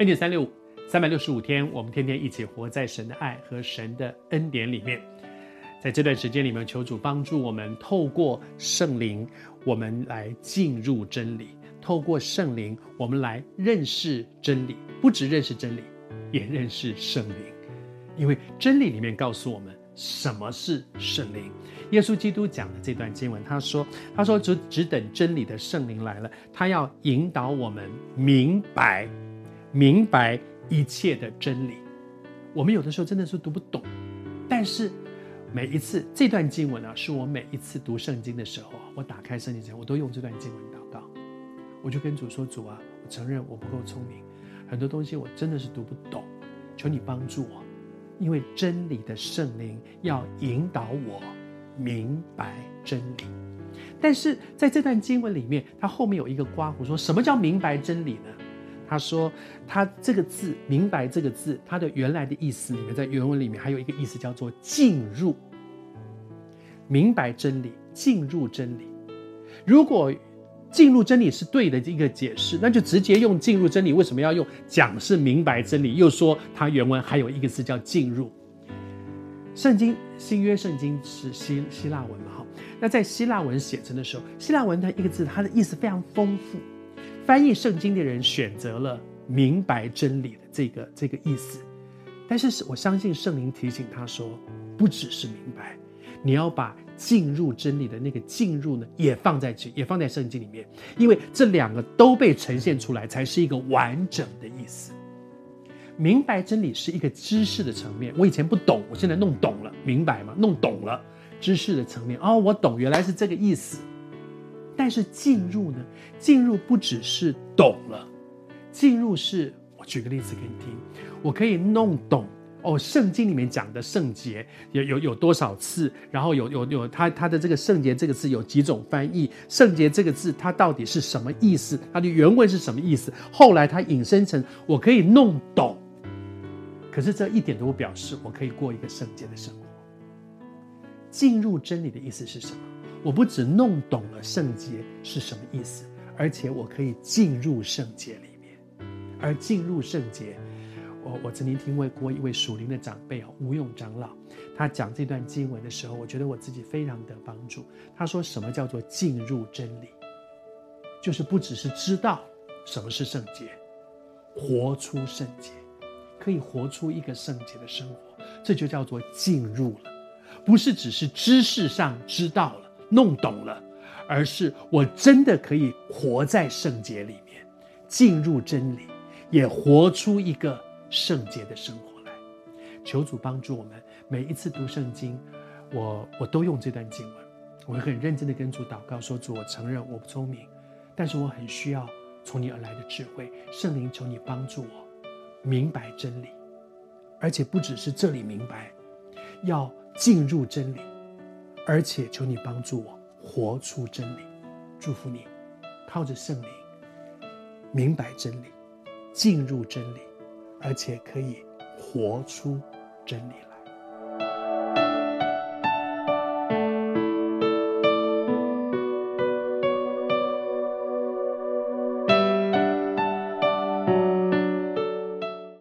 恩典三六五，三百六十五天，我们天天一起活在神的爱和神的恩典里面。在这段时间里面，求主帮助我们，透过圣灵，我们来进入真理；透过圣灵，我们来认识真理。不只认识真理，也认识圣灵，因为真理里面告诉我们什么是圣灵。耶稣基督讲的这段经文，他说：“他说只只等真理的圣灵来了，他要引导我们明白。”明白一切的真理，我们有的时候真的是读不懂，但是每一次这段经文呢、啊，是我每一次读圣经的时候，我打开圣经前，我都用这段经文祷告，我就跟主说：“主啊，我承认我不够聪明，很多东西我真的是读不懂，求你帮助我，因为真理的圣灵要引导我明白真理。”但是在这段经文里面，它后面有一个括弧，说什么叫明白真理呢？他说：“他这个字‘明白’这个字，它的原来的意思里面，在原文里面还有一个意思叫做‘进入’。明白真理，进入真理。如果进入真理是对的一个解释，那就直接用‘进入真理’。为什么要用讲是明白真理？又说它原文还有一个字叫‘进入’。圣经新约圣经是希希腊文嘛？哈，那在希腊文写成的时候，希腊文它一个字，它的意思非常丰富。”翻译圣经的人选择了明白真理的这个这个意思，但是我相信圣灵提醒他说，不只是明白，你要把进入真理的那个进入呢，也放在这，也放在圣经里面，因为这两个都被呈现出来，才是一个完整的意思。明白真理是一个知识的层面，我以前不懂，我现在弄懂了，明白吗？弄懂了知识的层面，哦，我懂，原来是这个意思。但是进入呢？进入不只是懂了，进入是我举个例子给你听，我可以弄懂哦。圣经里面讲的圣洁有有有多少次？然后有有有它它的这个圣洁这个字有几种翻译？圣洁这个字它到底是什么意思？它的原文是什么意思？后来它引申成我可以弄懂，可是这一点都不表示我可以过一个圣洁的生活。进入真理的意思是什么？我不只弄懂了圣洁是什么意思，而且我可以进入圣洁里面。而进入圣洁，我我曾经听过过一位属灵的长辈啊，吴用长老，他讲这段经文的时候，我觉得我自己非常得帮助。他说：“什么叫做进入真理？就是不只是知道什么是圣洁，活出圣洁，可以活出一个圣洁的生活，这就叫做进入了，不是只是知识上知道了。”弄懂了，而是我真的可以活在圣洁里面，进入真理，也活出一个圣洁的生活来。求主帮助我们，每一次读圣经，我我都用这段经文，我会很认真的跟主祷告，说主，我承认我不聪明，但是我很需要从你而来的智慧，圣灵求你帮助我明白真理，而且不只是这里明白，要进入真理。而且求你帮助我活出真理，祝福你，靠着圣灵明白真理，进入真理，而且可以活出真理了。